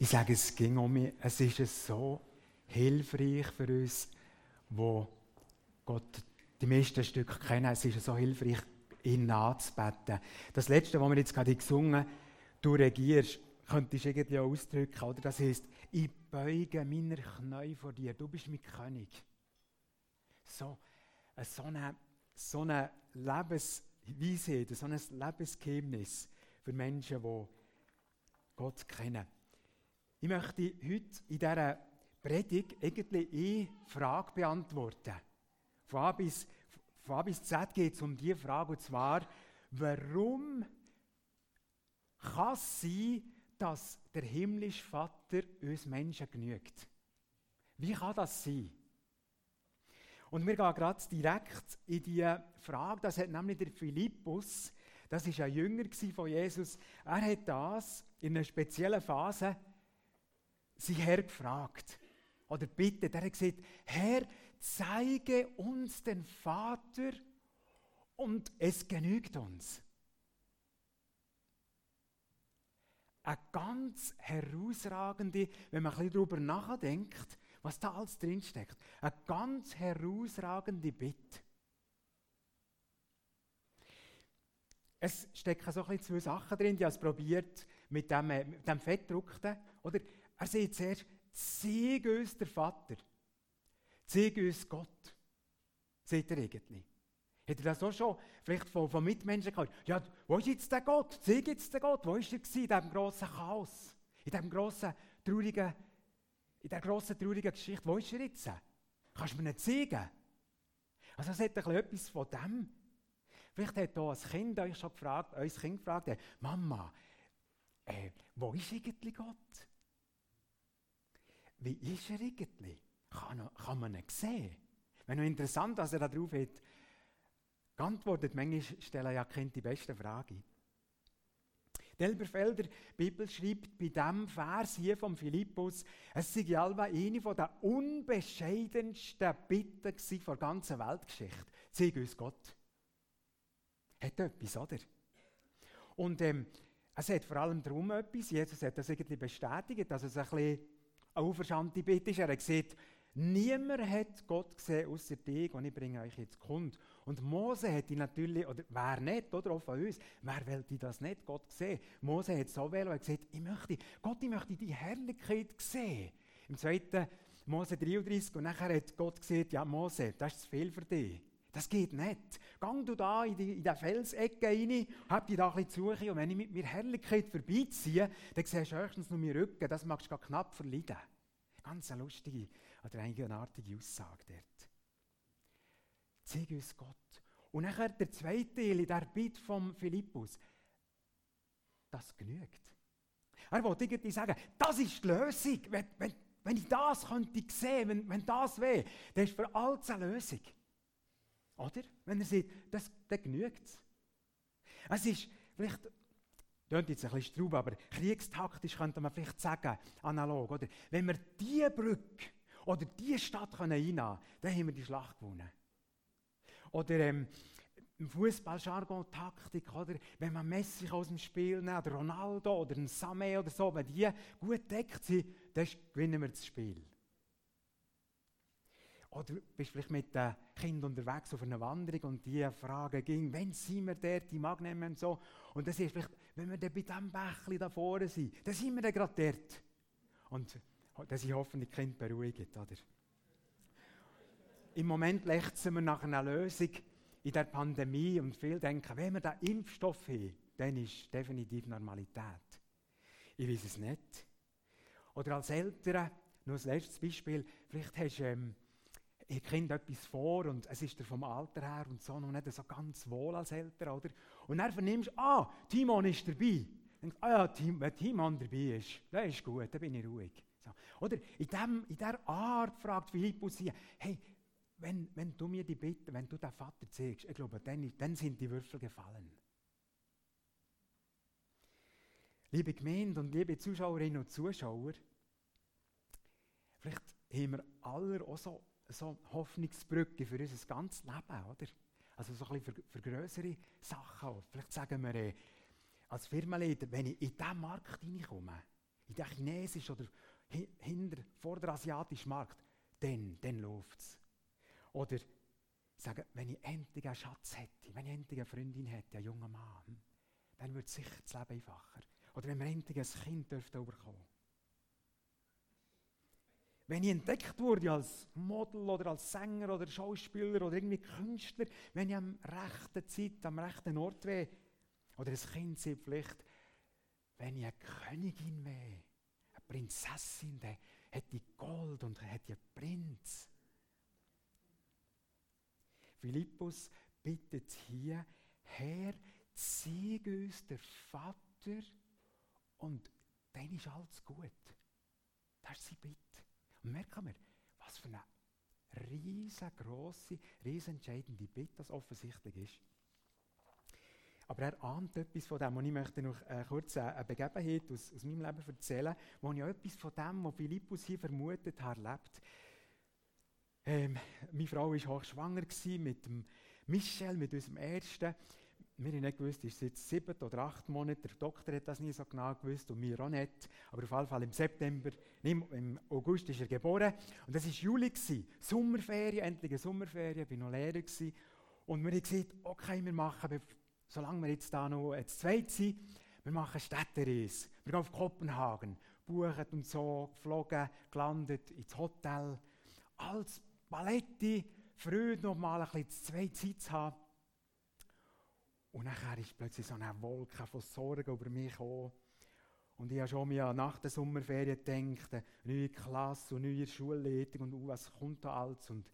Ich sage, es ging um mich, es ist so hilfreich für uns, wo Gott die meisten Stücke kennen. Es ist so hilfreich, ihn nachzubeten. Das letzte, was wir jetzt gerade gesungen haben, du regierst, könntest du irgendwie auch ausdrücken, oder? Das heißt, ich beuge meine Knie vor dir, du bist mein König. So, so eine, so eine Lebensweisheit, so ein Lebensgeheimnis für Menschen, die Gott kennen. Ich möchte heute in dieser Predigt eigentlich eine Frage beantworten. Von A bis, von A bis Z geht es um diese Frage, und zwar, warum kann es sein, dass der himmlische Vater uns Menschen genügt? Wie kann das sein? Und wir gehen gerade direkt in die Frage, das hat nämlich der Philippus, das ist ein Jünger von Jesus, er hat das in einer speziellen Phase sein Herr gefragt. Oder bitte, er hat gesagt, Herr, zeige uns den Vater und es genügt uns. Eine ganz herausragende, wenn man ein bisschen darüber nachdenkt, was da alles drinsteckt, eine ganz herausragende Bitte. Es stecken so ein bisschen zwei Sachen drin, die er probiert mit dem, mit dem Fettdruckten. Oder er sagt zuerst, zeig uns der Vater. Zeig uns Gott. Seht ihr irgendwie? Hätte er das auch schon vielleicht von, von Mitmenschen gehört? Ja, wo ist jetzt der Gott? Zeig jetzt den Gott. Wo ist er gewesen, in diesem grossen Chaos? In diesem grossen, traurigen, in dieser grossen, traurigen Geschichte? Wo ist er jetzt? Kannst du mir nicht zeigen? Also es hat etwas von dem. Vielleicht hat hier ein Kind euch schon gefragt, euer Kind gefragt, Mama, äh, wo ist eigentlich Gott? Wie ist er eigentlich? Kann, kann man ihn sehen? Wenn interessant, dass er darauf hat geantwortet, manchmal stellen ja Kinder die beste Frage. Die Elberfelder Bibel schreibt bei diesem Vers hier von Philippus, es sei allweil eine der unbescheidensten Bitten der ganzen Weltgeschichte. Zeig uns Gott. Hat etwas, oder? Und ähm, es hat vor allem darum etwas, Jesus hat das irgendwie bestätigt, dass es ein bisschen eine auferstandene Bitte ist. Er hat gesagt, niemand hat Gott gesehen außer dich und ich bringe euch jetzt Kund. Und Mose ihn natürlich, oder wer nicht, oder auch von uns, wer wollte das nicht, Gott sehen? Mose hat so wählen und gesagt, ich möchte, Gott, ich möchte die Herrlichkeit sehen. Im zweiten Mose 33 und nachher hat Gott gesagt, ja Mose, das ist zu viel für dich. Das geht nicht. Gang du da in die, in die Felsecke rein, hab dich da ein bisschen suchen und wenn ich mit mir Herrlichkeit vorbeiziehe, dann siehst du höchstens nur meinen Rücken, das magst du knapp verleiden. Ganz eine lustige oder eigenartige Aussage dort. Zeig uns Gott. Und nachher der zweite Teil in der Bitte vom Philippus. Das genügt. Er wollte irgendwie sagen, das ist die Lösung. Wenn, wenn, wenn ich das könnte sehen, wenn, wenn das wäre, dann ist für alles eine Lösung. Oder? Wenn er sagt, das, das genügt es. Es ist vielleicht, klingt jetzt ein bisschen straub, aber kriegstaktisch könnte man vielleicht sagen, analog, oder? Wenn wir diese Brücke oder diese Stadt einnehmen können, dann haben wir die Schlacht gewonnen. Oder ähm, im Fußballjargon Taktik, oder? Wenn man Messi aus dem Spiel nimmt, oder Ronaldo oder ein oder so, wenn die gut deckt sind, dann gewinnen wir das Spiel. Oder bist vielleicht mit den Kindern unterwegs auf einer Wanderung und die Frage ging, wenn sind wir dort, die Magnemen und so. Und das ist vielleicht, wenn wir dann bei diesem Bächli da vorne sind, dann sind wir dann gerade dort. Und dass ich hoffentlich die Kinder beruhigt, oder? Im Moment lechzen wir nach einer Lösung in der Pandemie und viele denken, wenn wir den Impfstoff haben, dann ist definitiv Normalität. Ich weiß es nicht. Oder als Eltern, nur als letztes Beispiel, vielleicht hast du ähm, ihr Kind etwas vor und es ist dir vom Alter her und so noch nicht so ganz wohl als Eltern, oder? Und dann vernimmst du, ah, Timon ist dabei. Denkst, ah ja, wenn Timon dabei ist, dann ist gut, dann bin ich ruhig. So. Oder in, dem, in dieser Art fragt Philippus hier, hey, wenn, wenn du mir die Bitte, wenn du den Vater zeigst, ich glaube, dann, dann sind die Würfel gefallen. Liebe Gemeinde und liebe Zuschauerinnen und Zuschauer, vielleicht haben wir alle auch so so Hoffnungsbrücke für unser ganzes Leben, oder? Also so ein bisschen für, größere Sachen. Vielleicht sagen wir äh, als Firmenleiter, wenn ich in diesen Markt hineinkomme, in den chinesischen oder hinter, vor der asiatischen Markt, dann, dann läuft es. Oder sagen, wenn ich endlich einen Schatz hätte, wenn ich endlich eine Freundin hätte, einen jungen Mann, dann wird sicher das Leben einfacher. Oder wenn wir endlich ein Kind dürfte bekommen. Wenn ich entdeckt wurde als Model oder als Sänger oder Schauspieler oder irgendwie Künstler, wenn ich am rechten Zeit, am rechten Ort wäre, oder ein Kind sei vielleicht, wenn ich eine Königin wäre, eine Prinzessin, dann hätte ich Gold und hätte ich Prinz. Philippus bittet hier, Herr, zeig uns der Vater und dann ist alles gut. Das ist sein Bitte. Und merken wir, was für eine riesengroße, riesenentscheidende Bitte das offensichtlich ist. Aber er ahnt etwas von dem und ich möchte noch äh, kurz eine Begebenheit aus, aus meinem Leben erzählen, wo ich etwas von dem, was Philippus hier vermutet hat, erlebt. Ähm, meine Frau war hochschwanger mit dem Michel, mit unserem Ersten. Wir haben nicht gewusst, ist es jetzt sieben oder acht Monate. Der Doktor hat das nie so genau gewusst und wir auch nicht. Aber auf jeden Fall im September, im August ist er geboren. Und das war Juli, gewesen. Sommerferien, endlich eine Sommerferien, ich war noch Lehrer. Gewesen. Und wir haben gesagt, okay, wir machen, solange wir jetzt da noch zu zweit sind, wir machen Städtereise. Wir gehen auf Kopenhagen, buchen und so, geflogen, gelandet ins Hotel. Als Paletti, Freude noch mal ein bisschen zwei Zeit zu haben. Und nachher ist plötzlich so eine Wolke von Sorgen über mich gekommen. Und ich habe schon mir nach der Sommerferien gedacht, eine neue Klasse und neue Schulleitung und uh, was kommt da alles. Und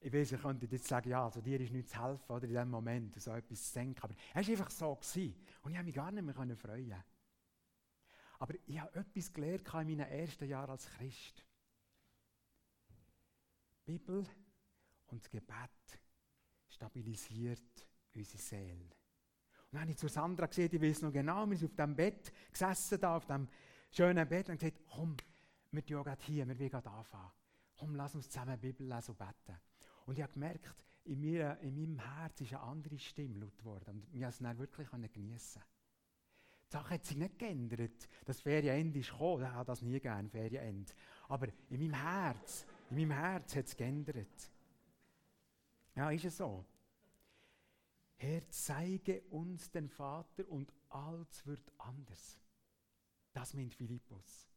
ich weiß, ihr könntet jetzt sagen, ja, also dir ist nichts zu helfen, oder in dem Moment, so etwas zu denken. Aber es war einfach so. Gewesen. Und ich habe mich gar nicht mehr freuen Aber ich habe etwas gelernt in meinen ersten Jahren als Christ. Die Bibel und das Gebet stabilisiert unsere Seele. Und dann habe ich zu Sandra gesehen, ich weiß noch genau, wir sind auf dem Bett gesessen, da auf dem schönen Bett, und gesagt, komm, wir gehen gerade hier, wir wollen anfangen. Komm, lass uns zusammen Bibel lesen und beten. Und ich habe gemerkt, in, mir, in meinem Herz ist eine andere Stimme laut geworden. Und ich konnte es wirklich geniessen. Die Sache hat sich nicht geändert. Das Ferienende ist gekommen, ich habe das nie gerne, Ferienende. Aber in meinem Herz, in meinem Herz hat es geändert. Ja, ist es so. Herr, zeige uns den Vater und alles wird anders. Das meint Philippus.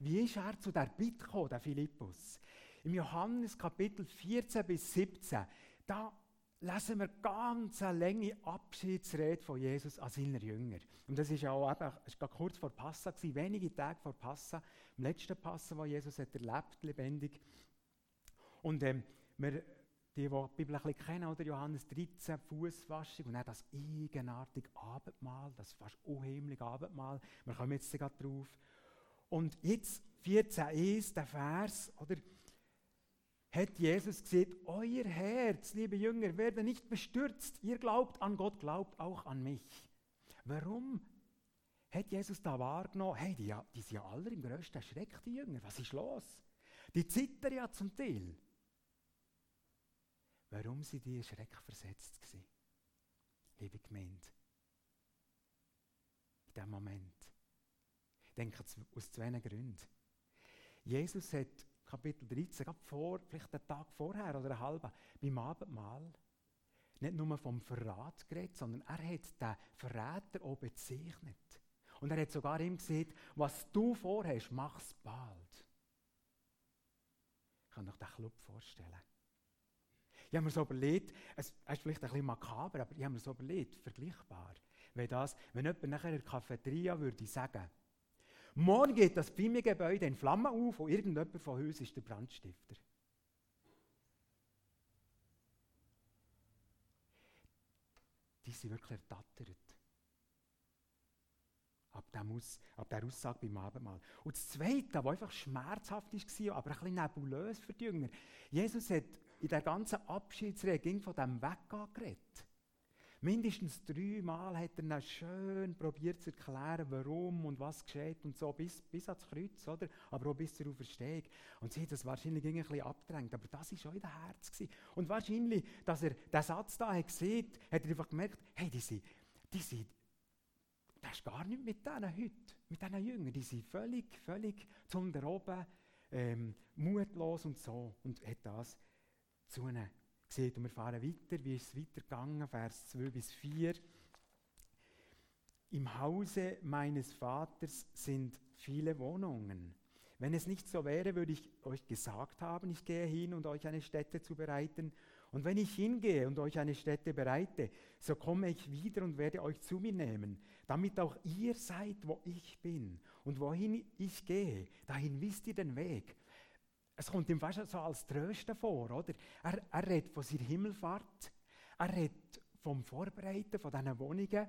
Wie ist er zu der Bitte gekommen, der Philippus? Im Johannes Kapitel 14 bis 17, da lesen wir ganz eine lange Abschiedsrede von Jesus an seine Jünger. Und das ist ja auch eben, ist kurz vor Passa gewesen, wenige Tage vor Passa, im letzten Passa, wo Jesus hat erlebt, lebendig. Und ähm, wir, die, die die Bibel ein bisschen kennen, oder Johannes 13, Fußwaschung und dann das eigenartige Abendmahl, das fast unheimliche Abendmahl. Wir kommen jetzt gerade drauf. Und jetzt 14,1, der Vers, oder hat Jesus gesagt, euer Herz, liebe Jünger, werde nicht bestürzt. Ihr glaubt an Gott, glaubt auch an mich. Warum hat Jesus da wahrgenommen, hey, die, die sind ja alle im größten Schreck, die Jünger, was ist los? Die zittern ja zum Teil. Warum sind die Schreck versetzt gewesen? Liebe Gemeinde. In diesem Moment. Ich denke aus zwei Gründen. Jesus hat Kapitel 13, gerade vor, vielleicht einen Tag vorher oder einen halben, beim Abendmahl, nicht nur vom Verrat geredet, sondern er hat den Verräter auch bezeichnet. Und er hat sogar ihm gesagt, was du vorhast, mach es bald. Ich kann euch den Club vorstellen. Ich habe mir so überlegt, es ist vielleicht ein bisschen makaber, aber ich habe mir so überlegt, vergleichbar. Wenn, das, wenn jemand nachher in der Cafeteria würde sagen, Morgen geht das Pfimi-Gebäude in Flammen auf und irgendjemand von uns ist der Brandstifter. Die sind wirklich ertattert. Ab, Aus, ab der Aussage beim Abendmahl. Und das Zweite, was einfach schmerzhaft war, aber ein bisschen nebulös für die Jünger. Jesus hat in der ganzen Abschiedsrede von dem Weggehen geredet. Mindestens dreimal hat er schön probiert zu erklären, warum und was geschieht und so, bis, bis ans Kreuz, oder? Aber auch bis zur Auferstehung. Und sie hat das wahrscheinlich ein bisschen abgedrängt, aber das war schon in der Herz. Gewesen. Und wahrscheinlich, dass er den Satz da gesehen, hat er einfach gemerkt, hey, die sind, die sind, das ist gar nicht mit denen heute. mit diesen Jüngern, die sind völlig, völlig zum der oben, ähm, mutlos und so. Und hat das zu ihnen gesehen. Und wir fahren weiter, wie ist es weitergegangen, Vers 2 bis 4. Im Hause meines Vaters sind viele Wohnungen. Wenn es nicht so wäre, würde ich euch gesagt haben, ich gehe hin, und euch eine Stätte zu bereiten. Und wenn ich hingehe und euch eine Stätte bereite, so komme ich wieder und werde euch zu mir nehmen, damit auch ihr seid, wo ich bin. Und wohin ich gehe, dahin wisst ihr den Weg. Es kommt ihm fast so als Trösten vor, oder? Er, er redet von seiner Himmelfahrt, er redet vom Vorbereiten von diesen Wohnungen,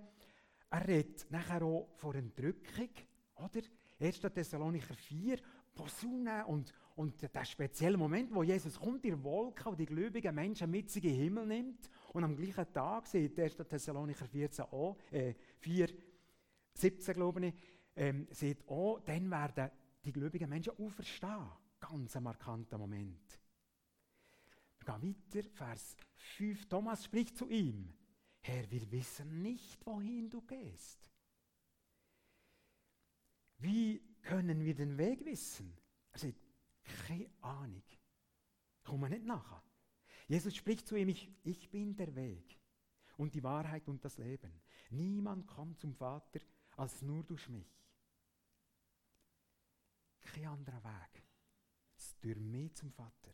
er redet nachher auch von Entrückung, oder? 1. Thessalonicher 4, Posaune und, und der spezielle Moment, wo Jesus kommt, in Wolke und die gläubigen Menschen mit sich in den Himmel nimmt und am gleichen Tag, sieht 1. Thessalonicher 14 auch, äh, 4, 17 glaube ich, ähm, sieht auch, dann werden die gläubigen Menschen auferstehen. Ganz markanter Moment. Wir gehen weiter, Vers 5. Thomas spricht zu ihm. Herr, wir wissen nicht, wohin du gehst. Wie können wir den Weg wissen? Er sagt, keine Ahnung. Kommen nicht nachher. Jesus spricht zu ihm, ich, ich bin der Weg und die Wahrheit und das Leben. Niemand kommt zum Vater als nur durch mich. Kein anderer Weg. Durch mich zum Vater.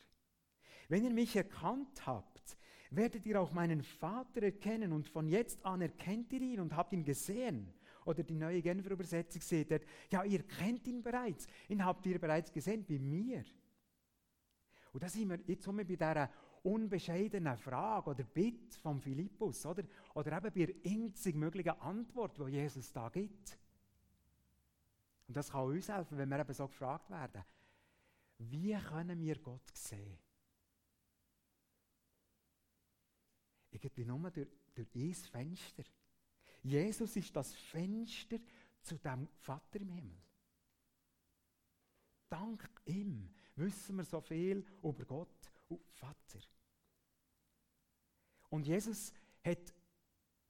Wenn ihr mich erkannt habt, werdet ihr auch meinen Vater erkennen und von jetzt an erkennt ihr ihn und habt ihn gesehen. Oder die neue Genfer Übersetzung seht ihr, ja, ihr kennt ihn bereits, ihn habt ihr bereits gesehen bei mir. Und da sind wir jetzt bei dieser unbescheidenen Frage oder Bitte von Philippus, oder? Oder eben bei der einzig möglichen Antwort, die Jesus da gibt. Und das kann uns helfen, wenn wir eben so gefragt werden. Wie können wir Gott sehen? Irgendwie nur durch, durch ein Fenster. Jesus ist das Fenster zu dem Vater im Himmel. Dank ihm wissen wir so viel über Gott und Vater. Und Jesus hat,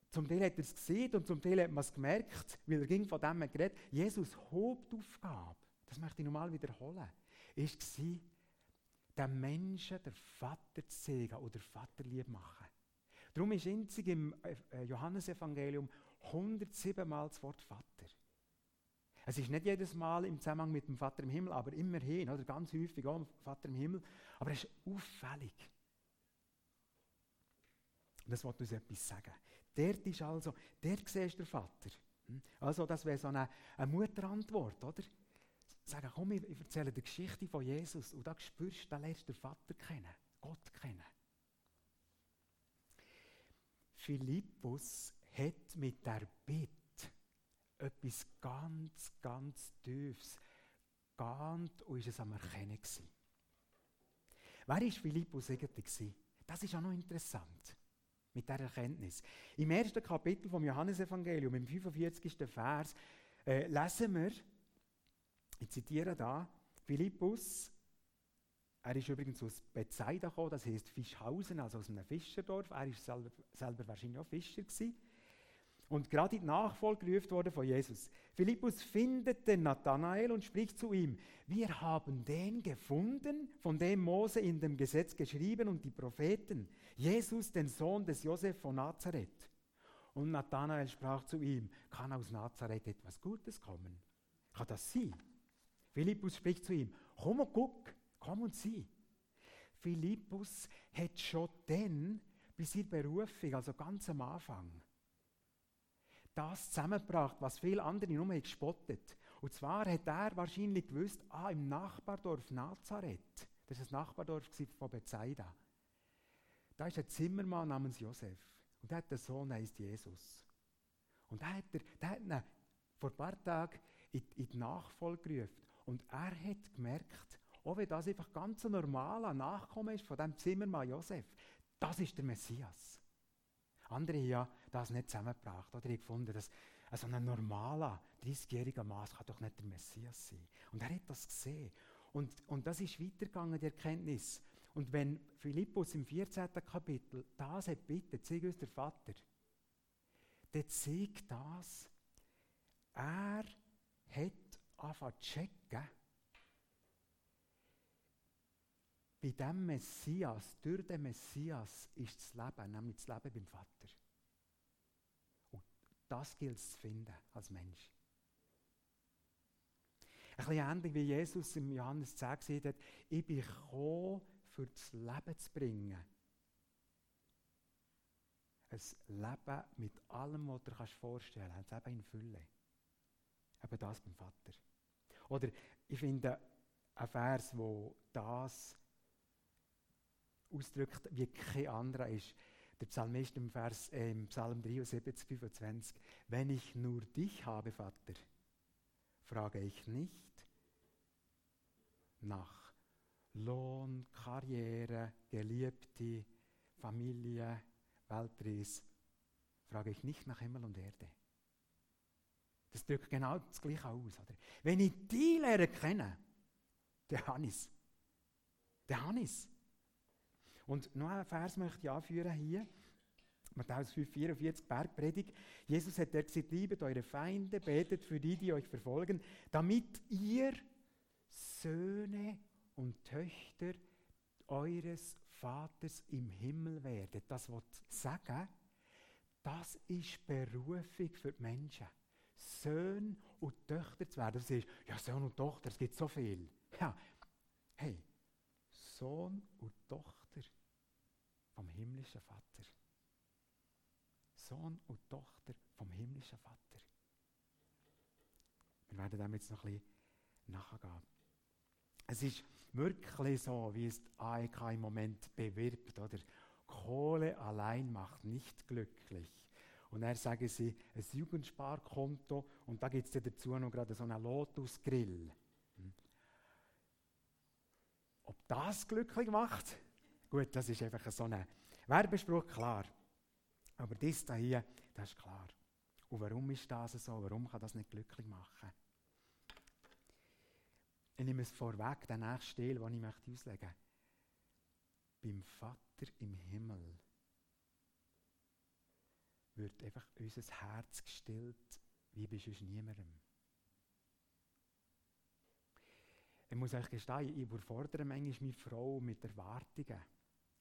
zum Teil hat er es gesehen und zum Teil hat man es gemerkt, weil er ging von dem geredet. Jesus Hauptaufgabe, das möchte ich nochmal wiederholen, war, den Menschen der Vater zu sehen oder Vaterlieb machen. Darum ist einzig im äh, Johannesevangelium 107 Mal das Wort Vater. Es ist nicht jedes Mal im Zusammenhang mit dem Vater im Himmel, aber immerhin, oder ganz häufig auch Vater im Himmel. Aber es ist auffällig. Das wollte uns etwas sagen. Dort ist also, dort siehst du den Vater. Hm? Also, das wäre so eine, eine Mutterantwort, oder? Sagen, komm, ich erzähle die Geschichte von Jesus und da spürst du, da lernst du den Vater kennen, Gott kennen. Philippus hat mit der Bitte etwas ganz, ganz Tiefes geahnt und ist es am Erkennen gewesen. Wer war Philippus eigentlich? Das ist auch noch interessant mit der Erkenntnis. Im ersten Kapitel vom Johannesevangelium, im 45. Vers, äh, lesen wir, ich zitiere da, Philippus er ist übrigens aus Bethsaida gekommen, das heißt Fischhausen, also aus einem Fischerdorf. Er war selber, selber wahrscheinlich auch Fischer gewesen. Und gerade in die Nachfolge gerufen worden von Jesus. Philippus findet den Nathanael und spricht zu ihm: Wir haben den gefunden, von dem Mose in dem Gesetz geschrieben und die Propheten, Jesus, den Sohn des Josef von Nazareth. Und Nathanael sprach zu ihm: Kann aus Nazareth etwas Gutes kommen? Kann das sein? Philippus spricht zu ihm: Komm und guck. Komm und sieh. Philippus hat schon dann, bei seiner Berufung, also ganz am Anfang, das zusammengebracht, was viele andere nur gespottet Und zwar hat er wahrscheinlich gewusst, ah, im Nachbardorf Nazareth, das ist das Nachbardorf von Bethsaida, da ist ein Zimmermann namens Josef. Und der hat einen Sohn, heißt Jesus. Und der hat, er, der hat ihn vor ein paar Tagen in die Nachfolge gerufen. Und er hat gemerkt, auch wenn das einfach ganz ein normaler Nachkomme ist von dem Zimmermann Josef, das ist der Messias. Andere haben ja das nicht zusammengebracht oder gefunden, dass also ein normaler 30-jähriger Mann kann doch nicht der Messias sein. Und er hat das gesehen. Und, und das ist weitergegangen, die Erkenntnis. Und wenn Philippus im 14. Kapitel das hat bittet, zeig uns der Vater, dann zeigt das, er hat angefangen zu checken, bei dem Messias, durch den Messias ist das Leben, nämlich das Leben beim Vater. Und das gilt es zu finden als Mensch. Ein bisschen ähnlich wie Jesus im Johannes 10 gesagt hat, ich bin gekommen, für das Leben zu bringen. Ein Leben mit allem, was du dir vorstellen kannst. Ein Leben in Fülle. Eben das beim Vater. Oder ich finde ein Vers, wo das ausdrückt, wie kein anderer ist. Der Psalmist im, Vers, äh, im Psalm 73, 25. Wenn ich nur dich habe, Vater, frage ich nicht nach Lohn, Karriere, Geliebte, Familie, Weltreise, frage ich nicht nach Himmel und Erde. Das drückt genau das Gleiche aus. Oder? Wenn ich die lerne kennen, der Hannes, der Hannes. Und noch einen Vers möchte ich anführen hier. Matthäus 5, 44, Bergpredigt. Jesus hat dort gesagt, liebet eure Feinde, betet für die, die euch verfolgen, damit ihr Söhne und Töchter eures Vaters im Himmel werdet. Das wird sagen, das ist Berufung für die Menschen. Söhne und Töchter zu werden. Du siehst, ja, Sohn und Tochter, es gibt so viel. Ja, hey, Sohn und Tochter vom himmlischen Vater. Sohn und Tochter vom himmlischen Vater. Wir werden dem jetzt noch ein bisschen nachgehen. Es ist wirklich so, wie es AEK im Moment bewirbt. Oder? Kohle allein macht nicht glücklich. Und er sagen sie, ein Jugendsparkonto und da gibt es dazu noch gerade so einen Lotus-Grill. Hm. Ob das glücklich macht? Gut, das ist einfach so ein Werbespruch, klar. Aber das hier, das ist klar. Und warum ist das so? Warum kann das nicht glücklich machen? Ich nehme es vorweg, den nächsten Stil, den ich auslegen möchte. Beim Vater im Himmel wird einfach unser Herz gestillt, wie bei sonst niemandem. Ich muss euch gestehen, ich überfordere manchmal meine Frau mit Erwartungen.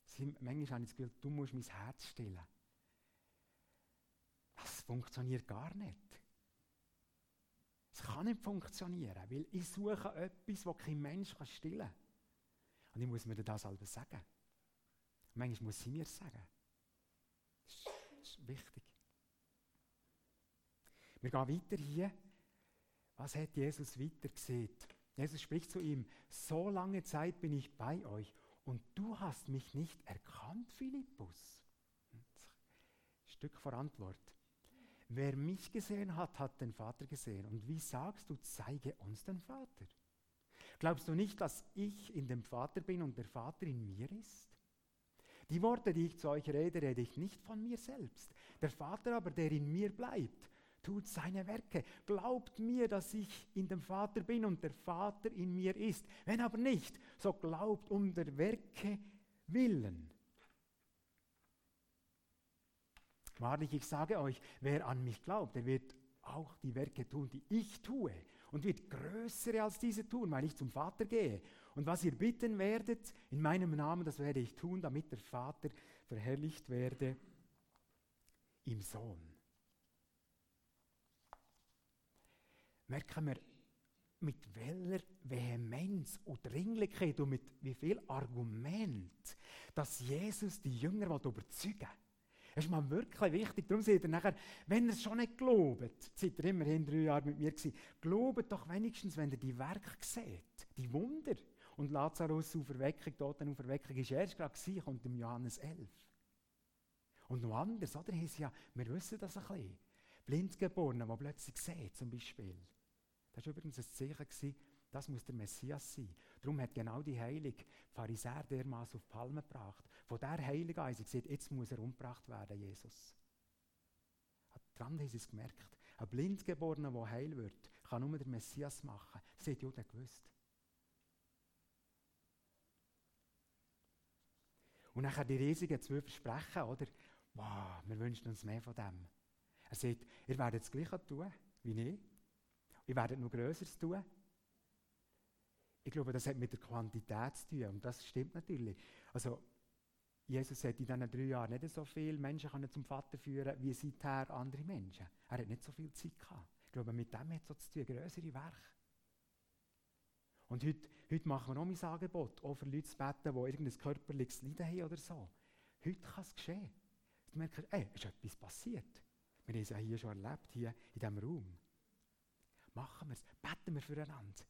Sie, manchmal habe ich das Gefühl, du musst mein Herz stillen. Das funktioniert gar nicht. Es kann nicht funktionieren, weil ich suche etwas, das kein Mensch stillen kann. Und ich muss mir das selber sagen. manchmal muss sie mir sagen. Wichtig. Wir gehen weiter hier. Was hat Jesus weiter gesehen? Jesus spricht zu ihm, so lange Zeit bin ich bei euch und du hast mich nicht erkannt, Philippus. Ein Stück vor Antwort. Wer mich gesehen hat, hat den Vater gesehen. Und wie sagst du, zeige uns den Vater? Glaubst du nicht, dass ich in dem Vater bin und der Vater in mir ist? Die Worte, die ich zu euch rede, rede ich nicht von mir selbst. Der Vater aber, der in mir bleibt, tut seine Werke. Glaubt mir, dass ich in dem Vater bin und der Vater in mir ist. Wenn aber nicht, so glaubt um der Werke willen. Wahrlich, ich sage euch, wer an mich glaubt, der wird auch die Werke tun, die ich tue, und wird größere als diese tun, weil ich zum Vater gehe. Und was ihr bitten werdet in meinem Namen, das werde ich tun, damit der Vater verherrlicht werde im Sohn. Merken wir, mit welcher Vehemenz und Dringlichkeit und mit wie viel Argument, dass Jesus die Jünger überzeugen will. Das ist mir wirklich wichtig. Darum sagt er nachher, wenn ihr es schon nicht glaubt, seid ihr immerhin drei Jahre mit mir gewesen, glaubt doch wenigstens, wenn ihr die Werke seht, die Wunder. Und Lazarus Auferweckung, Totenauferweckung ist erst gerade gewesen, im Johannes 11. Und noch anders, oder? Ja, wir wissen das ein bisschen. Blindgeborene, die plötzlich sehen, zum Beispiel. Das war übrigens ein Zeichen, gewesen, das muss der Messias sein. Darum hat genau die Heilige Pharisäer dermaßen auf Palmen gebracht. Von der Heiligen haben sie gesagt, jetzt muss er umgebracht werden, Jesus. Daran haben sie es gemerkt. Ein Blindgeborener, der heil wird, kann nur der Messias machen. Das hat Jude gewusst. Und nachher die riesigen zwölf Versprechen, oder? Wow, wir wünschen uns mehr von dem. Er sagt, ihr werdet das Gleiche tun wie ich. ich werde noch Größeres tun. Ich glaube, das hat mit der Quantität zu tun und das stimmt natürlich. Also, Jesus hat in diesen drei Jahren nicht so viele Menschen zum Vater führen wie seither andere Menschen. Er hat nicht so viel Zeit gehabt. Ich glaube, mit dem hat es so zu tun, größere Werke. Und heute, heute machen wir auch mein Angebot, auch für Leute zu beten, die irgendein körperliches Leiden haben oder so. Heute kann es geschehen. Du merkst, ey, ist etwas passiert. Wir haben es ja hier schon erlebt, hier in diesem Raum. Machen wir es, beten wir füreinander.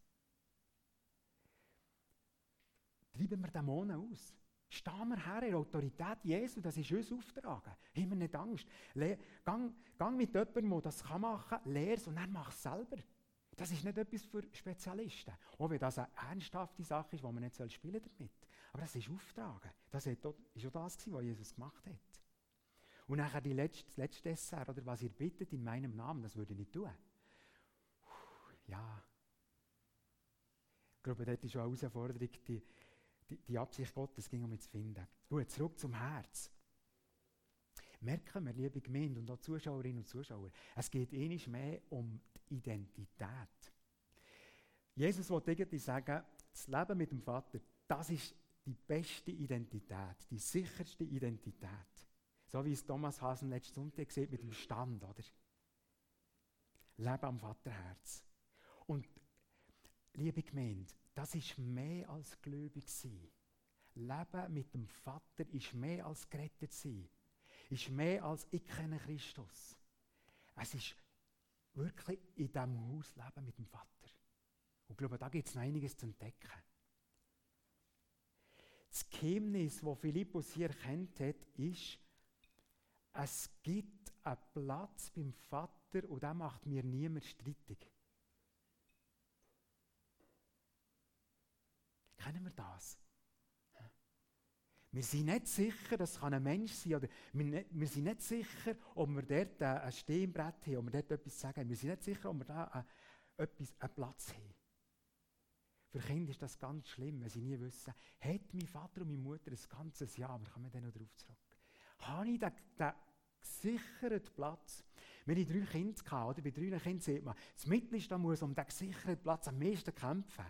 Treiben wir Dämonen aus. Stehen wir her in der Autorität Jesu, das ist uns Auftrag. Haben wir nicht Angst. Le gang, gang mit jemandem, der das machen kann, lehr es und dann mach es selber. Das ist nicht etwas für Spezialisten. Auch wenn das eine ernsthafte Sache ist, wo man nicht damit spielen damit. Aber das ist Auftrag. Das ist auch das, was Jesus gemacht hat. Und nachher die letzte, das letzte Dessert, oder was ihr bittet in meinem Namen, das würde ich nicht tun. Ja. Ich glaube, das ist schon eine Herausforderung, die, die, die Absicht Gottes ging, um zu finden. Gut, zurück zum Herz. Merken wir, liebe Gemeinde und auch Zuschauerinnen und Zuschauer, es geht ähnlich mehr um die Identität. Jesus wollte irgendwie sagen, das Leben mit dem Vater, das ist die beste Identität, die sicherste Identität. So wie es Thomas Hasen letzten Sonntag sieht mit dem Stand, oder? Leben am Vaterherz. Und, liebe Gemeinde, das ist mehr als gläubig sein. Leben mit dem Vater ist mehr als gerettet sein. Ist mehr als ich kenne Christus. Es ist wirklich in diesem Haus leben mit dem Vater. Und ich glaube, da gibt es noch einiges zu entdecken. Das Geheimnis, das Philippus hier erkennt hat, ist, es gibt einen Platz beim Vater und der macht mir niemand streitig. Kennen wir das? Wir sind nicht sicher, das kann ein Mensch sein, oder wir, wir sind nicht sicher, ob wir dort ein Stehbrett haben, ob wir dort etwas sagen. Wir sind nicht sicher, ob wir da etwas, einen Platz haben. Für Kinder ist das ganz schlimm, wenn sie nie wissen, hat mein Vater und meine Mutter ein ganzes Jahr, wir kommen dann noch darauf zurück. Habe ich den, den gesicherten Platz? Wir hatten drei Kinder, gehabt, oder? bei drei Kindern sieht man, das Mittelste muss um den gesicherten Platz am meisten kämpfen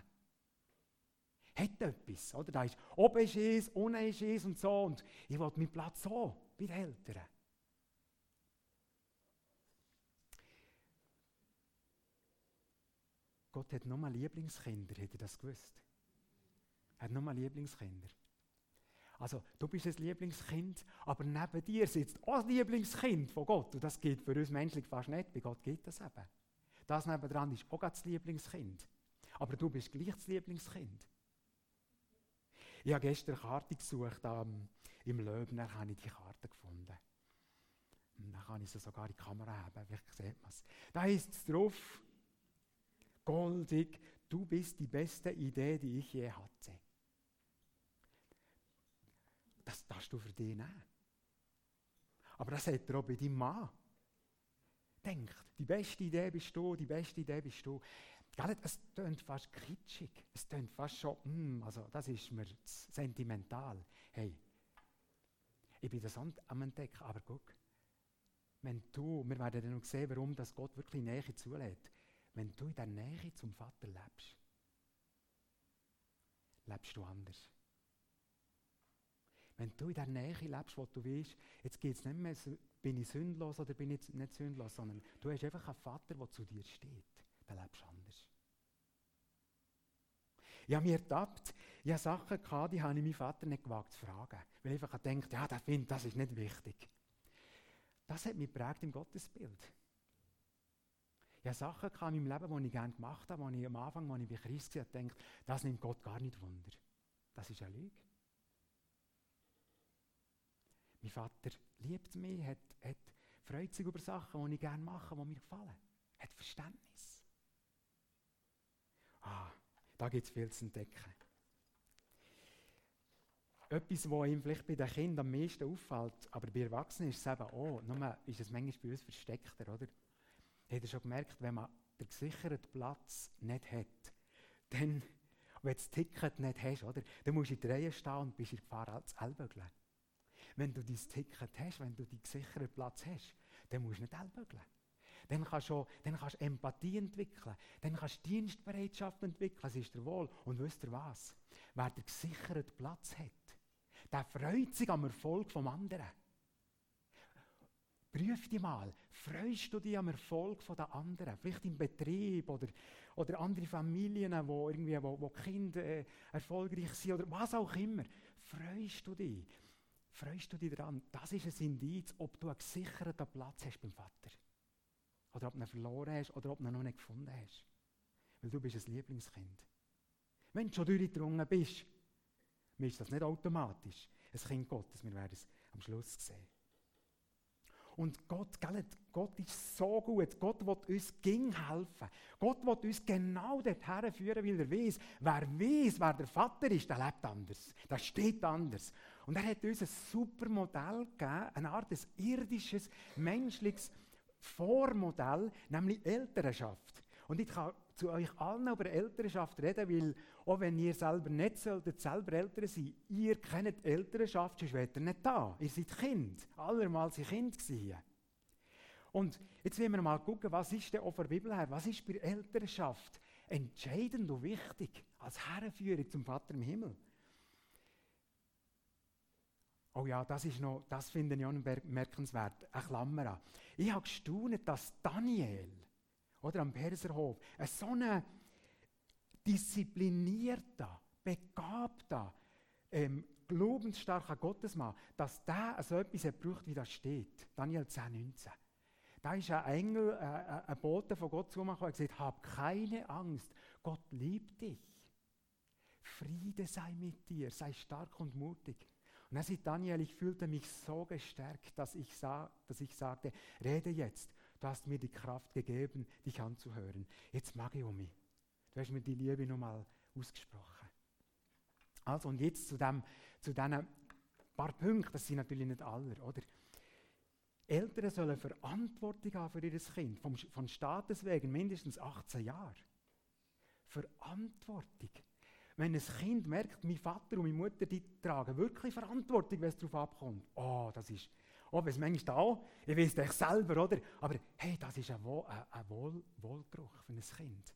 hat etwas. Oder? Da ist, oben ist es, unten ist es und so. Und ich will meinen Platz so, bei den Eltern. Gott hat nochmal Lieblingskinder, hätte das gewusst? Er hat nochmal Lieblingskinder. Also, du bist ein Lieblingskind, aber neben dir sitzt auch ein Lieblingskind von Gott. Und das geht für uns menschlich fast nicht, bei Gott geht das eben. Das nebendran ist auch das Lieblingskind. Aber du bist gleich das Lieblingskind. Ich habe gestern eine Karte gesucht, ähm, im Löbner habe ich die Karte gefunden. Und dann kann ich sie sogar in die Kamera haben, vielleicht sieht man es. Da ist es drauf, goldig, du bist die beste Idee, die ich je hatte. Das darfst du für dich nehmen. Aber das hat er auch bei deinem Mann. Denkt, die beste Idee bist du, die beste Idee bist du. Es tönt fast kitschig. Es tönt fast schon, mm, also das ist mir sentimental. Hey, ich bin das am Entdecken, aber guck, wenn du, wir werden dann noch sehen, warum das Gott wirklich Nähe zulässt. Wenn du in der Nähe zum Vater lebst, lebst du anders. Wenn du in der Nähe lebst, wo du weißt, jetzt geht es nicht mehr, bin ich sündlos oder bin ich nicht sündlos, sondern du hast einfach einen Vater, der zu dir steht dann lebst du anders. Ich habe mir ertappt, ich hatte Sachen, gehabt, die habe ich meinen Vater nicht gewagt zu fragen. Weil ich einfach gedacht ja, der findet, das ist nicht wichtig. Das hat mich geprägt im Gottesbild. Ich habe Sachen in meinem Leben, die ich gerne gemacht habe, wo ich am Anfang, als ich bei Christ war, denkt, das nimmt Gott gar nicht Wunder. Das ist eine Lüge. Mein Vater liebt mich, hat, hat freut sich über Sachen, die ich gerne mache, die mir gefallen. Hat Verständnis. Da gibt es viel zu entdecken. Etwas, was ihm vielleicht bei den Kindern am meisten auffällt, aber bei Erwachsenen ist es eben auch, nur ist es manchmal bei uns versteckter, oder? Habt ihr schon gemerkt, wenn man den gesicherten Platz nicht hat, dann, wenn du das Ticket nicht hast, oder, dann musst du in der Reihe stehen und bist in Gefahr zu ellbögeln. Wenn du dein Ticket hast, wenn du den gesicherten Platz hast, dann musst du nicht ellbögeln. Dann kannst du, dann kannst du Empathie entwickeln, dann kannst du Dienstbereitschaft entwickeln, das ist der Wohl. Und wisst ihr was? Wer der gesichert Platz hat, der freut sich am Erfolg vom anderen. Prüf dich mal, freust du dich am Erfolg der anderen? Vielleicht im Betrieb oder, oder andere Familien, wo, irgendwie, wo, wo Kinder äh, erfolgreich sind oder was auch immer. Freust du dich? Freust du dich daran? Das ist ein Indiz, ob du einen gesicherten Platz hast beim Vater. Oder ob du ihn verloren hast oder ob du ihn noch nicht gefunden hast. Weil du bist ein Lieblingskind. Wenn du schon durchgedrungen bist, ist das nicht automatisch ein Kind Gottes. Wir werden es am Schluss sehen. Und Gott, gell, Gott ist so gut. Gott will uns ging helfen. Gott will uns genau dorthin führen, weil er weiß, wer weiß, wer der Vater ist, der lebt anders. Der steht anders. Und er hat uns ein super Modell gegeben, eine Art des irdisches, menschliches Vormodell, nämlich Elternschaft. Und ich kann zu euch allen über Elternschaft reden, weil auch wenn ihr selber nicht solltet, selber Eltern sein, ihr kennt Elternschaft, sonst wärt ihr nicht da. Ihr seid Kind. Allermal sind Kind gewesen. Und jetzt wollen wir mal gucken, was ist denn von der Bibel her, was ist bei Elternschaft entscheidend und wichtig als Herrenführung zum Vater im Himmel? Oh ja, das ist noch, das finde ich auch bemerkenswert. Eine Klammer an. Ich habe gestaunt, dass Daniel, oder am Perserhof, ein so ein disziplinierter, begabter, ähm, glaubensstarker Gottesmann, dass der so etwas braucht, wie das steht. Daniel 10, 19. Da ist ein Engel, äh, äh, ein Bote von Gott zu mir und gesagt, hab keine Angst, Gott liebt dich. Friede sei mit dir, sei stark und mutig. Und dann sagt Daniel, ich fühlte mich so gestärkt, dass ich, sah, dass ich sagte, rede jetzt, du hast mir die Kraft gegeben, dich anzuhören. Jetzt mag ich um mich. Du hast mir die Liebe nochmal ausgesprochen. Also, und jetzt zu, dem, zu diesen paar Punkten, das sind natürlich nicht alle, oder? Eltern sollen Verantwortung haben für ihr Kind, vom, von Status wegen mindestens 18 Jahre. Verantwortung. Wenn ein Kind merkt, mein Vater und meine Mutter, die tragen wirklich Verantwortung, wenn es darauf abkommt. Oh, das ist, Oh, wenn es manchmal da, ich weiß es selber, oder? Aber hey, das ist ein, Wohl, ein, ein Wohl, Wohlgeruch für ein Kind.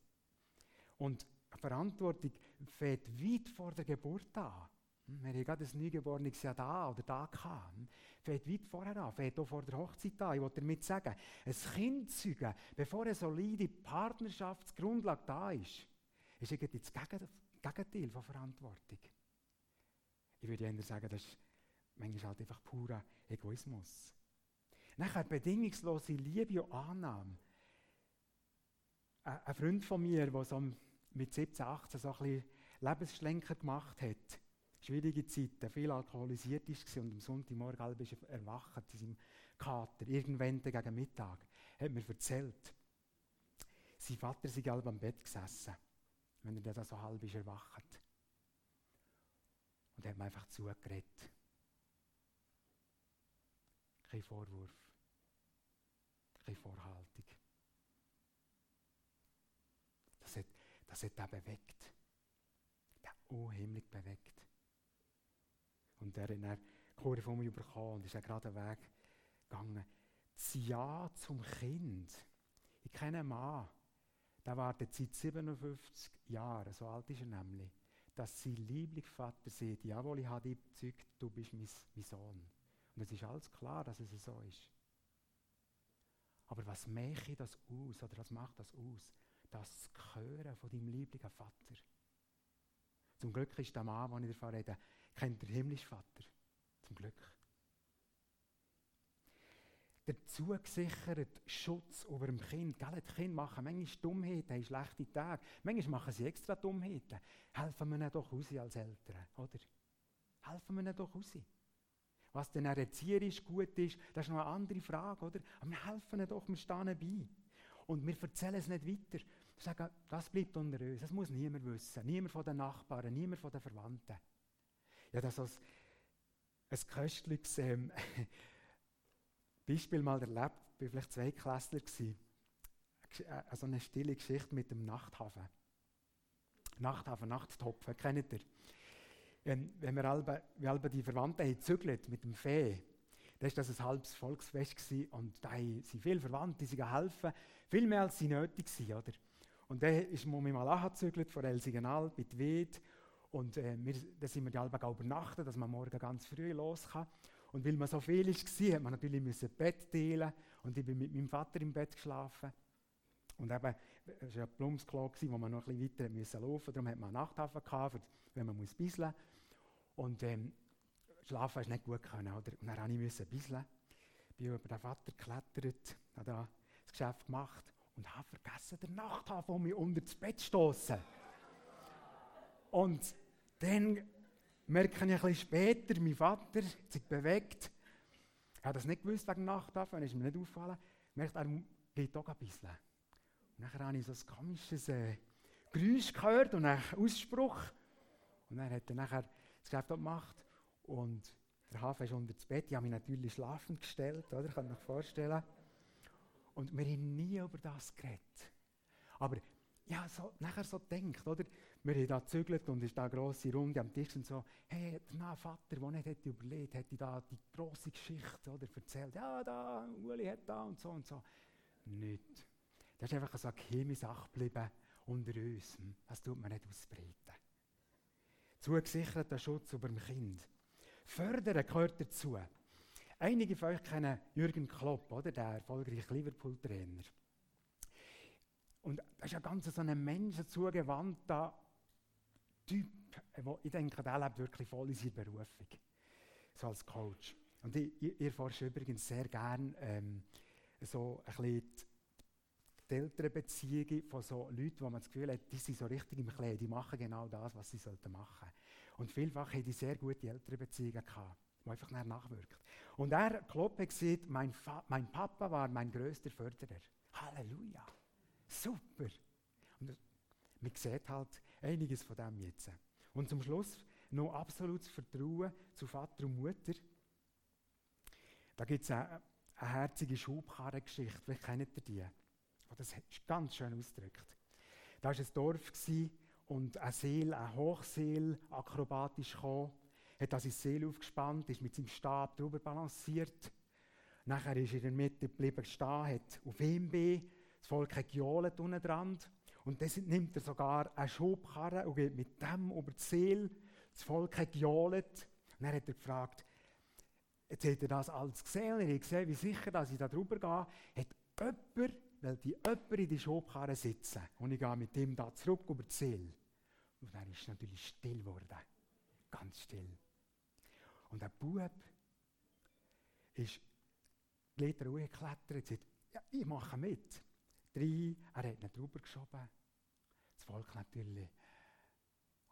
Und Verantwortung fängt weit vor der Geburt an. Hm, wir haben gerade ein Neugeborenes ja da oder da gehabt. Hm, fängt weit vorher an, fängt auch vor der Hochzeit an. Ich wollte damit sagen, ein Kind zeugen, bevor eine solide Partnerschaftsgrundlage da ist, ist irgendwie das Gegenteil von Verantwortung. Ich würde eher sagen, das ist manchmal halt einfach purer Egoismus. Nachher bedingungslose Liebe und Annahme. Ein Freund von mir, der so mit 17, 18 so ein bisschen Lebensschlenker gemacht hat, schwierige Zeiten, viel alkoholisiert ist und am Sonntagmorgen halb ist er erwacht in seinem Kater, irgendwann gegen Mittag, hat mir erzählt, sein Vater sei halb am Bett gesessen, wenn er dann so halb ist erwacht. Und er hat mir einfach zugeredet. Kein Vorwurf. Keine Vorhaltung. Das hat, das hat er bewegt. Der unheimlich bewegt. Und er hat dann Kurve von mir bekommen und ist dann gerade den Weg gegangen. Das Ja zum Kind. Ich kenne einen Mann, der wartet seit 57 Jahren, so alt ist er nämlich, dass sein Lieblingsvater sagt, jawohl, ich habe dich bezeugt, du bist mein, mein Sohn. Und es ist alles klar, dass es so ist. Aber was mache das aus, oder was macht das aus? Das Hören von deinem lieblichen Vater. Zum Glück ist der Mann, den ich davon rede, kennt der himmlische Vater. Zum Glück. Der zugesicherte Schutz über dem Kind. Gell, die Kinder machen manchmal Dummheiten, haben schlechte Tage. Manchmal machen sie extra Dummheiten. Helfen wir ihnen doch raus als Eltern, oder? Helfen wir ihnen doch raus. Was denn erzieherisch gut ist, das ist noch eine andere Frage, oder? Aber wir helfen ihnen doch, wir stehen bei. Und wir erzählen es nicht weiter. Wir sagen, das bleibt unter uns, das muss niemand wissen. Niemand von den Nachbarn, niemand von den Verwandten. Ja, das als ein köstliches ähm, Beispiel mal erlebt. Ich war vielleicht zwei Klässler. Also eine stille Geschichte mit dem Nachthafen. Nachthafen, Nachttopf, kennt ihr? wenn, wenn wir alle, wir alle die Verwandten haben mit dem Fee, Da war das ein halbes Volksfest gewesen, und da waren viele Verwandte, die helfen, viel mehr als sie nötig waren. Oder? Und dann ist man mich mal angezügelt von Elsigenalp mit Wied. Und äh, wir, dann sind wir die Alba übernachten, dass man morgen ganz früh los kann. Und weil man so viel war, hat man natürlich müssen Bett teilen und ich bin mit meinem Vater im Bett geschlafen. Und eben, es war ein Blumsklo, wo man noch ein bisschen weiter müssen laufen musste. Darum hat man einen Nachthafen gehabt, wenn man muss bisseln Und ähm, schlafen ist nicht gut können, oder? Und dann musste ich bisseln. Bin über den Vater geklettert, habe da das Geschäft gemacht und habe vergessen, den Nachthafen um mich unter das Bett zu stoßen. Und dann merke ich ein bisschen später, mein Vater hat sich bewegt. Er hat das nicht gewusst wegen Nachthafen, ist mir nicht aufgefallen. Merkt, er geht auch ein bisschen. Und dann habe ich so ein komisches äh, Geräusch gehört und einen Ausspruch. Und dann hat er nachher das Geschäft gemacht und der Hafen ist unter das Bett. Ich habe mich natürlich schlafend gestellt, oder? Kann euch vorstellen. Und wir haben nie über das geredet. Aber ja, so, nachher so denkt, oder? Wir haben da gezügelt und ist da eine grosse Runde am Tisch und so, hey, der Vater, der nicht hätte überlegt, hätte da die grosse Geschichte, oder? Erzählt, ja, da, Uli hat da und so und so. Nicht. Das ist einfach so eine geheime Sache geblieben unter uns. Hm, das tut man nicht ausbreiten. Zugesicherter Schutz über dem Kind. Fördern gehört dazu. Einige von euch kennen Jürgen Klopp, oder? der erfolgreiche Liverpool-Trainer. Und das ist ein ganz so ein menschenzugewandter Typ, wo ich denke, der lebt wirklich voll in seiner Berufung. So als Coach. Und ich, ich, ich forsche übrigens sehr gerne ähm, so ein bisschen die Elternbeziehungen von so Leuten, wo man das Gefühl hat, die sind so richtig im Klee, die machen genau das, was sie sollten machen. Und vielfach haben die sehr gute Elternbeziehungen gehabt, die einfach nachwirken. Und er, Klopp, hat gesagt, mein, mein Papa war mein größter Förderer. Halleluja. Super. Und man sieht halt einiges von dem jetzt. Und zum Schluss noch absolutes Vertrauen zu Vater und Mutter. Da gibt es eine, eine herzige Schubkarrengeschichte, vielleicht kennt ihr die. Oh, das ist ganz schön ausgedrückt. Da war ein Dorf und ein Seel, ein Hochseel, akrobatisch gekommen, hat seine Seele aufgespannt, ist mit seinem Stab drüber balanciert. Nachher ist er in der Mitte geblieben stehen, hat auf ihm das Volk hat gejohlt unten dran. Und dann nimmt er sogar eine Schubkarre und geht mit dem über die Seele. Das Volk hat gejohlt. Und dann hat er gefragt, jetzt hat er das alles gesehen er hat gesehen, wie sicher dass ich da drüber gehe. Hat jemand, weil die jemand in die Schubkarre sitzen. Und ich gehe mit ihm da zurück über die Seele. Und dann ist natürlich still geworden. Ganz still. Und der Bub ist die Leiter hochgeklettert und sagt, ja, ich mache mit rein, er hat ihn drüber geschoben. Das Volk natürlich.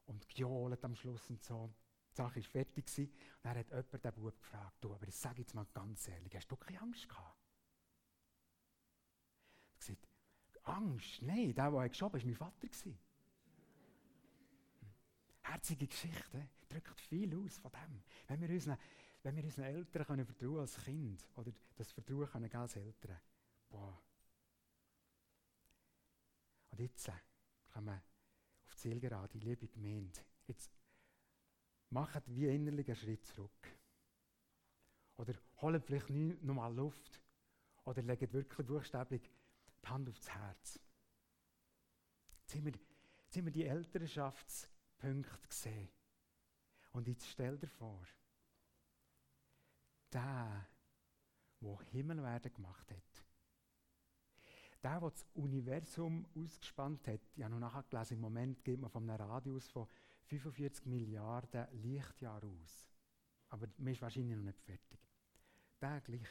Und gejohlt am Schluss und so. Die Sache war fertig. Gewesen. Und dann hat jemand den Bub gefragt, du, aber ich sage jetzt mal ganz ehrlich, hast du keine Angst gehabt? Er hat gesagt, Angst? Nein, der, der geschoben hat, war mein Vater. Gewesen. Herzige Geschichte, drückt viel aus von dem. Wenn wir unseren, wenn wir unseren Eltern können als Kind oder das Vertrauen können als Eltern, boah, und jetzt kommen wir auf die Zielgerade, liebe Gemeinde. Jetzt macht wie innerlich einen Schritt zurück. Oder holt vielleicht nochmal Luft. Oder legt wirklich buchstäblich die Hand aufs Herz. Jetzt haben wir, jetzt haben wir die Elternschaftspunkte gesehen. Und jetzt stell dir vor, der, der Himmelwerden gemacht hat, der, der das Universum ausgespannt hat, ich habe noch nachher gelesen, im Moment geht man von einem Radius von 45 Milliarden Lichtjahren aus. Aber man ist wahrscheinlich noch nicht fertig. Der gleich.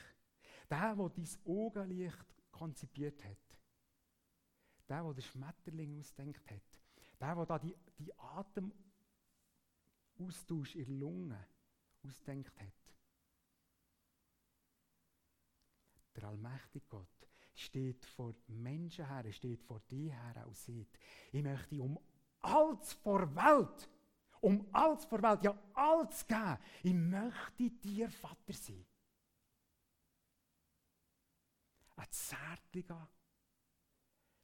Der, der dein Augenlicht konzipiert hat. Der, der den Schmetterling ausdenkt hat. Der, der da die, die Atemaustausch in der Lunge ausdenkt hat. Der allmächtige Gott steht vor Menschen her, steht vor dir her und sagt, ich möchte um alles vor Welt, um alles vor Welt, ja alles geben. Ich möchte dir Vater sein. Ein zärtlicher,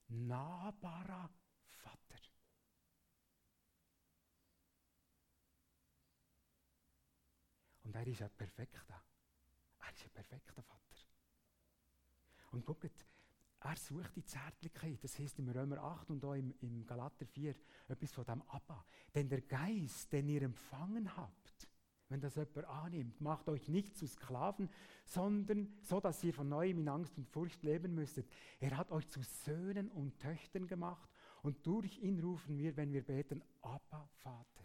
nahbarer Vater. Und er ist ein perfekter. Er ist ein perfekter Vater. Und guckt, er sucht die Zärtlichkeit. Das heißt im Römer 8 und auch im, im Galater 4 etwas von dem Abba. Denn der Geist, den ihr empfangen habt, wenn das jemand annimmt, macht euch nicht zu Sklaven, sondern so, dass ihr von neuem in Angst und Furcht leben müsstet. Er hat euch zu Söhnen und Töchtern gemacht und durch ihn rufen wir, wenn wir beten, Abba, Vater.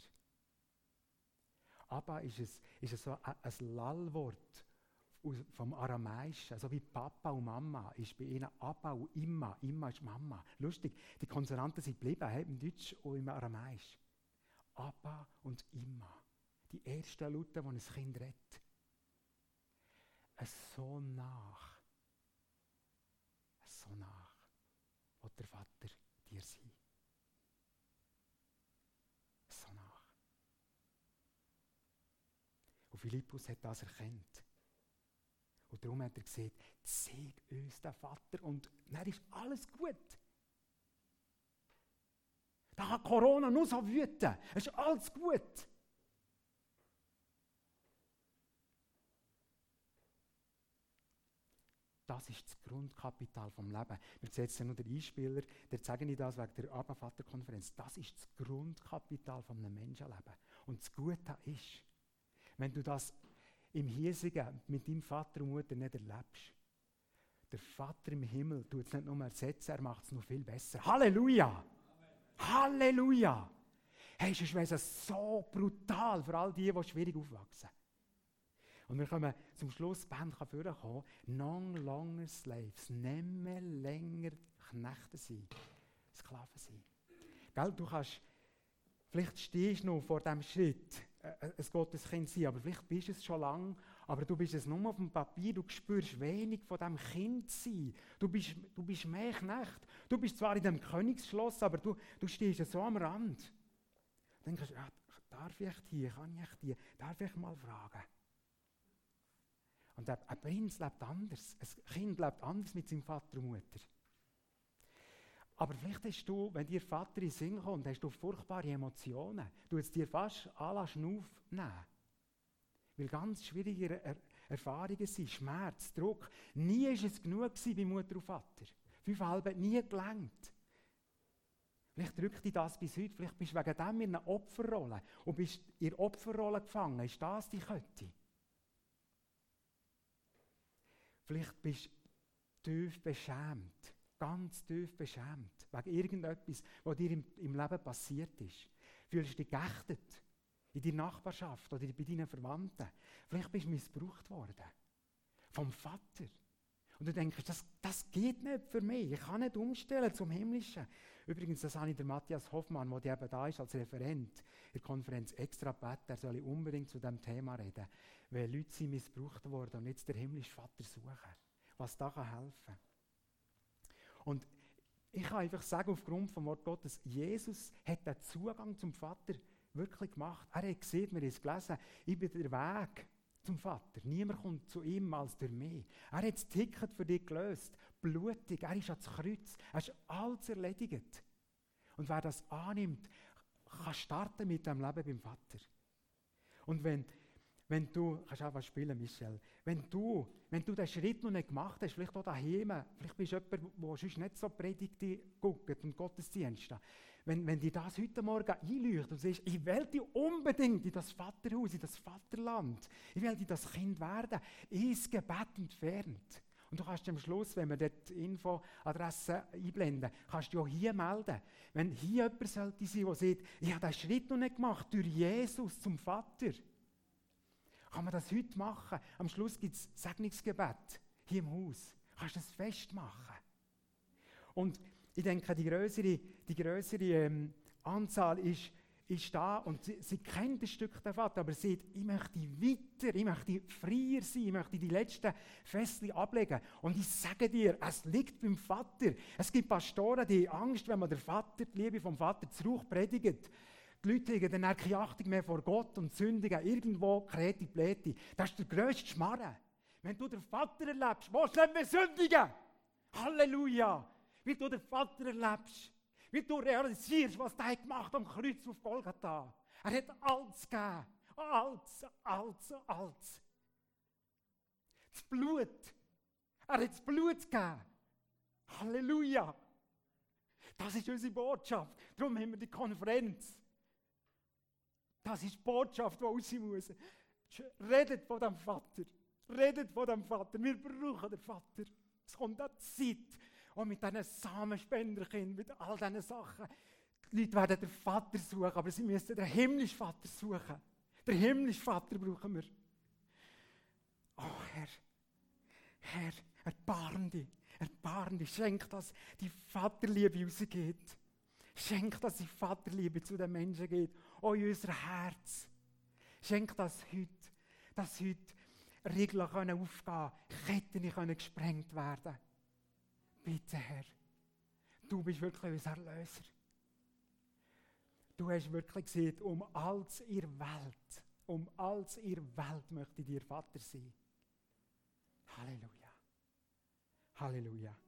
Abba ist, es, ist es so ein, ein Lallwort vom Aramäischen, also wie Papa und Mama, ist bei ihnen Abba und Imma. Imma ist Mama. Lustig, die Konsonanten sind geblieben, im Deutsch und im Aramäisch. Abba und Imma. Die ersten Laute, die ein Kind redet. Es so nach. Es so nach, was der Vater dir sein. So nach. Und Philippus hat das erkannt. Und darum hat er gesagt, zeig uns den Vater und dann ist alles gut. Da hat Corona nur so wüten. Es ist alles gut. Das ist das Grundkapital vom Leben. Wir setzen nur den Einspieler, der zeige ich das wegen der Abba-Vater-Konferenz. Das ist das Grundkapital einem Menschenleben. Und das Gute ist, wenn du das im Hiesigen mit deinem Vater und Mutter nicht erlebst. Der Vater im Himmel tut es nicht nur ersetzen, er macht es noch viel besser. Halleluja! Amen. Halleluja! Hey, sonst wäre es so brutal für all die, die schwierig aufwachsen. Und wir kommen zum Schluss, die Band kann vorkommen, non longer slaves, nicht länger Knechte sein, Sklaven sein. Gell, du kannst, vielleicht stehst du noch vor diesem Schritt, ein Gotteskind sein, aber vielleicht bist du es schon lange, aber du bist es nur auf dem Papier, du spürst wenig von dem Kind sein. Du bist, du bist mehr Knecht. Du bist zwar in dem Königsschloss, aber du, du stehst so am Rand. Dann denkst du, ja, darf ich die, kann ich die, darf ich mal fragen? Und ein Prinz lebt anders, ein Kind lebt anders mit seinem Vater und Mutter. Aber vielleicht hast du, wenn dir Vater in den Sinn kommt, hast du furchtbare Emotionen. Du es dir fast alle Schnuff nehmen. Weil ganz schwierige er Erfahrungen sind, Schmerz, Druck. Nie war es genug bei Mutter und Vater. Fünfeinhalb hat nie gelangt. Vielleicht drückt dich das bis heute, vielleicht bist du wegen dem in einer Opferrolle und bist in der Opferrolle gefangen. Ist das die Kette? Vielleicht bist du tief beschämt ganz tief beschämt, wegen irgendetwas, was dir im, im Leben passiert ist. Fühlst du dich geächtet in deiner Nachbarschaft oder bei deinen Verwandten. Vielleicht bist du missbraucht worden. Vom Vater. Und du denkst, das, das geht nicht für mich. Ich kann nicht umstellen zum Himmlischen. Übrigens, das habe ich der Matthias Hoffmann, der eben da ist als Referent der Konferenz extra gebeten, er soll unbedingt zu diesem Thema reden. Weil Leute sind missbraucht worden und jetzt der himmlische Vater suchen. Was da kann helfen und ich kann einfach sagen, aufgrund vom Wort Gottes, Jesus hat den Zugang zum Vater wirklich gemacht. Er hat gesehen, wir haben es gelesen, ich bin der Weg zum Vater. Niemand kommt zu ihm als durch mich. Er hat das Ticket für dich gelöst. Blutig, er ist ans Kreuz. Er ist alles erledigt. Und wer das annimmt, kann starten mit dem Leben beim Vater. Und wenn wenn du, kannst was spielen, Michel, wenn du, wenn du den Schritt noch nicht gemacht hast, vielleicht auch daheim, vielleicht bist du jemand, der sonst nicht so Predigte guckt und Gottesdienste, wenn, wenn dir das heute Morgen einleuchtet und sagst, ich will dich unbedingt in das Vaterhaus, in das Vaterland, ich will dir das Kind werden, ins Gebet entfernt. Und du kannst am Schluss, wenn wir dort Infoadresse einblenden, kannst du auch hier melden. Wenn hier jemand sollte sein, der sagt, ich habe diesen Schritt noch nicht gemacht, durch Jesus zum Vater, kann man das heute machen? Am Schluss gibt es Segnungsgebet hier im Haus. Kannst du das festmachen? Und ich denke, die größere, die größere ähm, Anzahl ist, ist da und sie, sie kennt ein Stück davon, aber sie sagt, ich möchte weiter, ich möchte freier sein, ich möchte die letzten Fesseln ablegen. Und ich sage dir, es liegt beim Vater. Es gibt Pastoren, die Angst, wenn man der Vater, die Liebe vom Vater zurück predigt, die Leute haben dann keine Achtung mehr vor Gott und sündigen irgendwo Kreti Pläti. Das ist der grösste Schmarren. Wenn du den Vater erlebst, wo sollen wir sündigen? Halleluja! Wie du den Vater erlebst, wie du realisierst, was der gemacht hat am Kreuz auf Golgatha. Er hat alles gegeben. Alles, alles, alles. Das Blut. Er hat das Blut gegeben. Halleluja. Das ist unsere Botschaft. Darum haben wir die Konferenz. Das ist die Botschaft, die raus muss. Redet von dem Vater. Redet von dem Vater. Wir brauchen den Vater. Es kommt eine Zeit, und mit diesen Samenspenderkindern, mit all diesen Sachen, die Leute werden den Vater suchen, aber sie müssen den himmlischen Vater suchen. Den himmlischen Vater brauchen wir. Oh Herr, Herr, erbarm dich, erbarm dich, schenk, dass die Vaterliebe rausgeht. Schenk, dass die Vaterliebe zu den Menschen geht, auch in unser Herz. Schenk das heute, dass heute Regeln können aufgehen Ketten können gesprengt werden. Bitte, Herr, du bist wirklich unser Erlöser. Du hast wirklich gesehen, um alles ihr Welt, um alles ihr Welt möchte dir Vater sein. Halleluja. Halleluja.